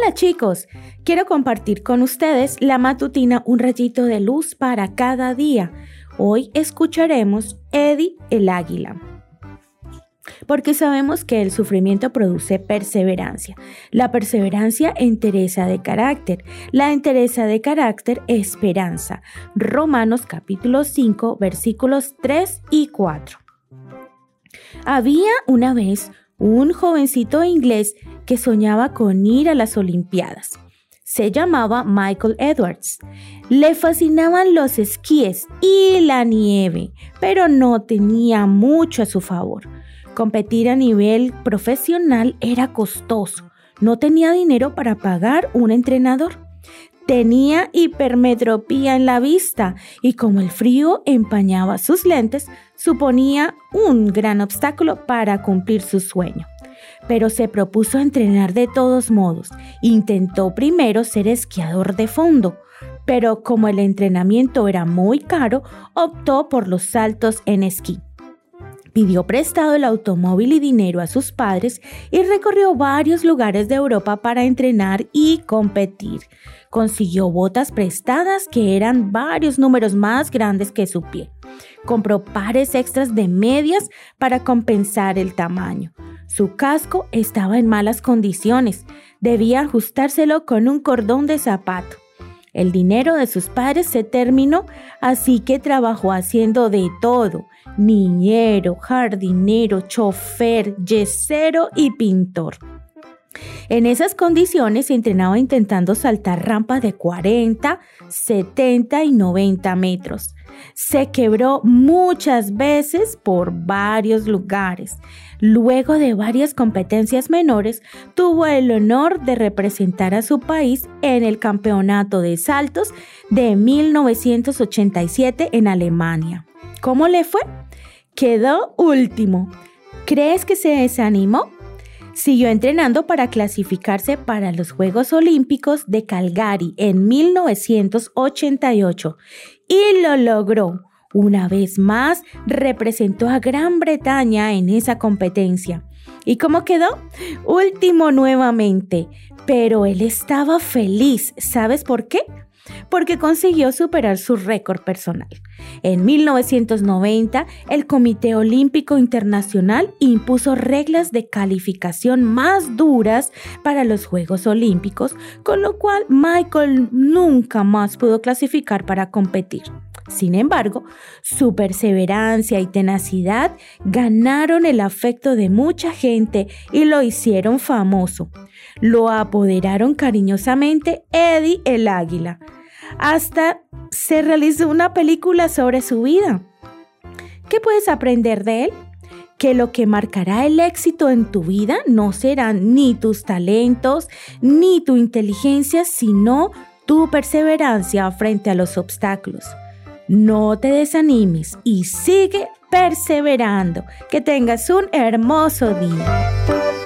Hola chicos, quiero compartir con ustedes la matutina Un rayito de luz para cada día. Hoy escucharemos Eddie el águila. Porque sabemos que el sufrimiento produce perseverancia. La perseverancia entereza de carácter. La entereza de carácter esperanza. Romanos capítulo 5 versículos 3 y 4. Había una vez un jovencito inglés que soñaba con ir a las Olimpiadas. Se llamaba Michael Edwards. Le fascinaban los esquíes y la nieve, pero no tenía mucho a su favor. Competir a nivel profesional era costoso. No tenía dinero para pagar un entrenador. Tenía hipermetropía en la vista y como el frío empañaba sus lentes, suponía un gran obstáculo para cumplir su sueño. Pero se propuso entrenar de todos modos. Intentó primero ser esquiador de fondo, pero como el entrenamiento era muy caro, optó por los saltos en esquí. Pidió prestado el automóvil y dinero a sus padres y recorrió varios lugares de Europa para entrenar y competir. Consiguió botas prestadas que eran varios números más grandes que su pie. Compró pares extras de medias para compensar el tamaño. Su casco estaba en malas condiciones. Debía ajustárselo con un cordón de zapato. El dinero de sus padres se terminó, así que trabajó haciendo de todo, niñero, jardinero, chofer, yesero y pintor. En esas condiciones se entrenaba intentando saltar rampas de 40, 70 y 90 metros. Se quebró muchas veces por varios lugares. Luego de varias competencias menores, tuvo el honor de representar a su país en el Campeonato de Saltos de 1987 en Alemania. ¿Cómo le fue? Quedó último. ¿Crees que se desanimó? Siguió entrenando para clasificarse para los Juegos Olímpicos de Calgary en 1988 y lo logró. Una vez más, representó a Gran Bretaña en esa competencia. ¿Y cómo quedó? Último nuevamente. Pero él estaba feliz. ¿Sabes por qué? porque consiguió superar su récord personal. En 1990, el Comité Olímpico Internacional impuso reglas de calificación más duras para los Juegos Olímpicos, con lo cual Michael nunca más pudo clasificar para competir. Sin embargo, su perseverancia y tenacidad ganaron el afecto de mucha gente y lo hicieron famoso. Lo apoderaron cariñosamente Eddie el Águila. Hasta se realizó una película sobre su vida. ¿Qué puedes aprender de él? Que lo que marcará el éxito en tu vida no serán ni tus talentos ni tu inteligencia, sino tu perseverancia frente a los obstáculos. No te desanimes y sigue perseverando. Que tengas un hermoso día.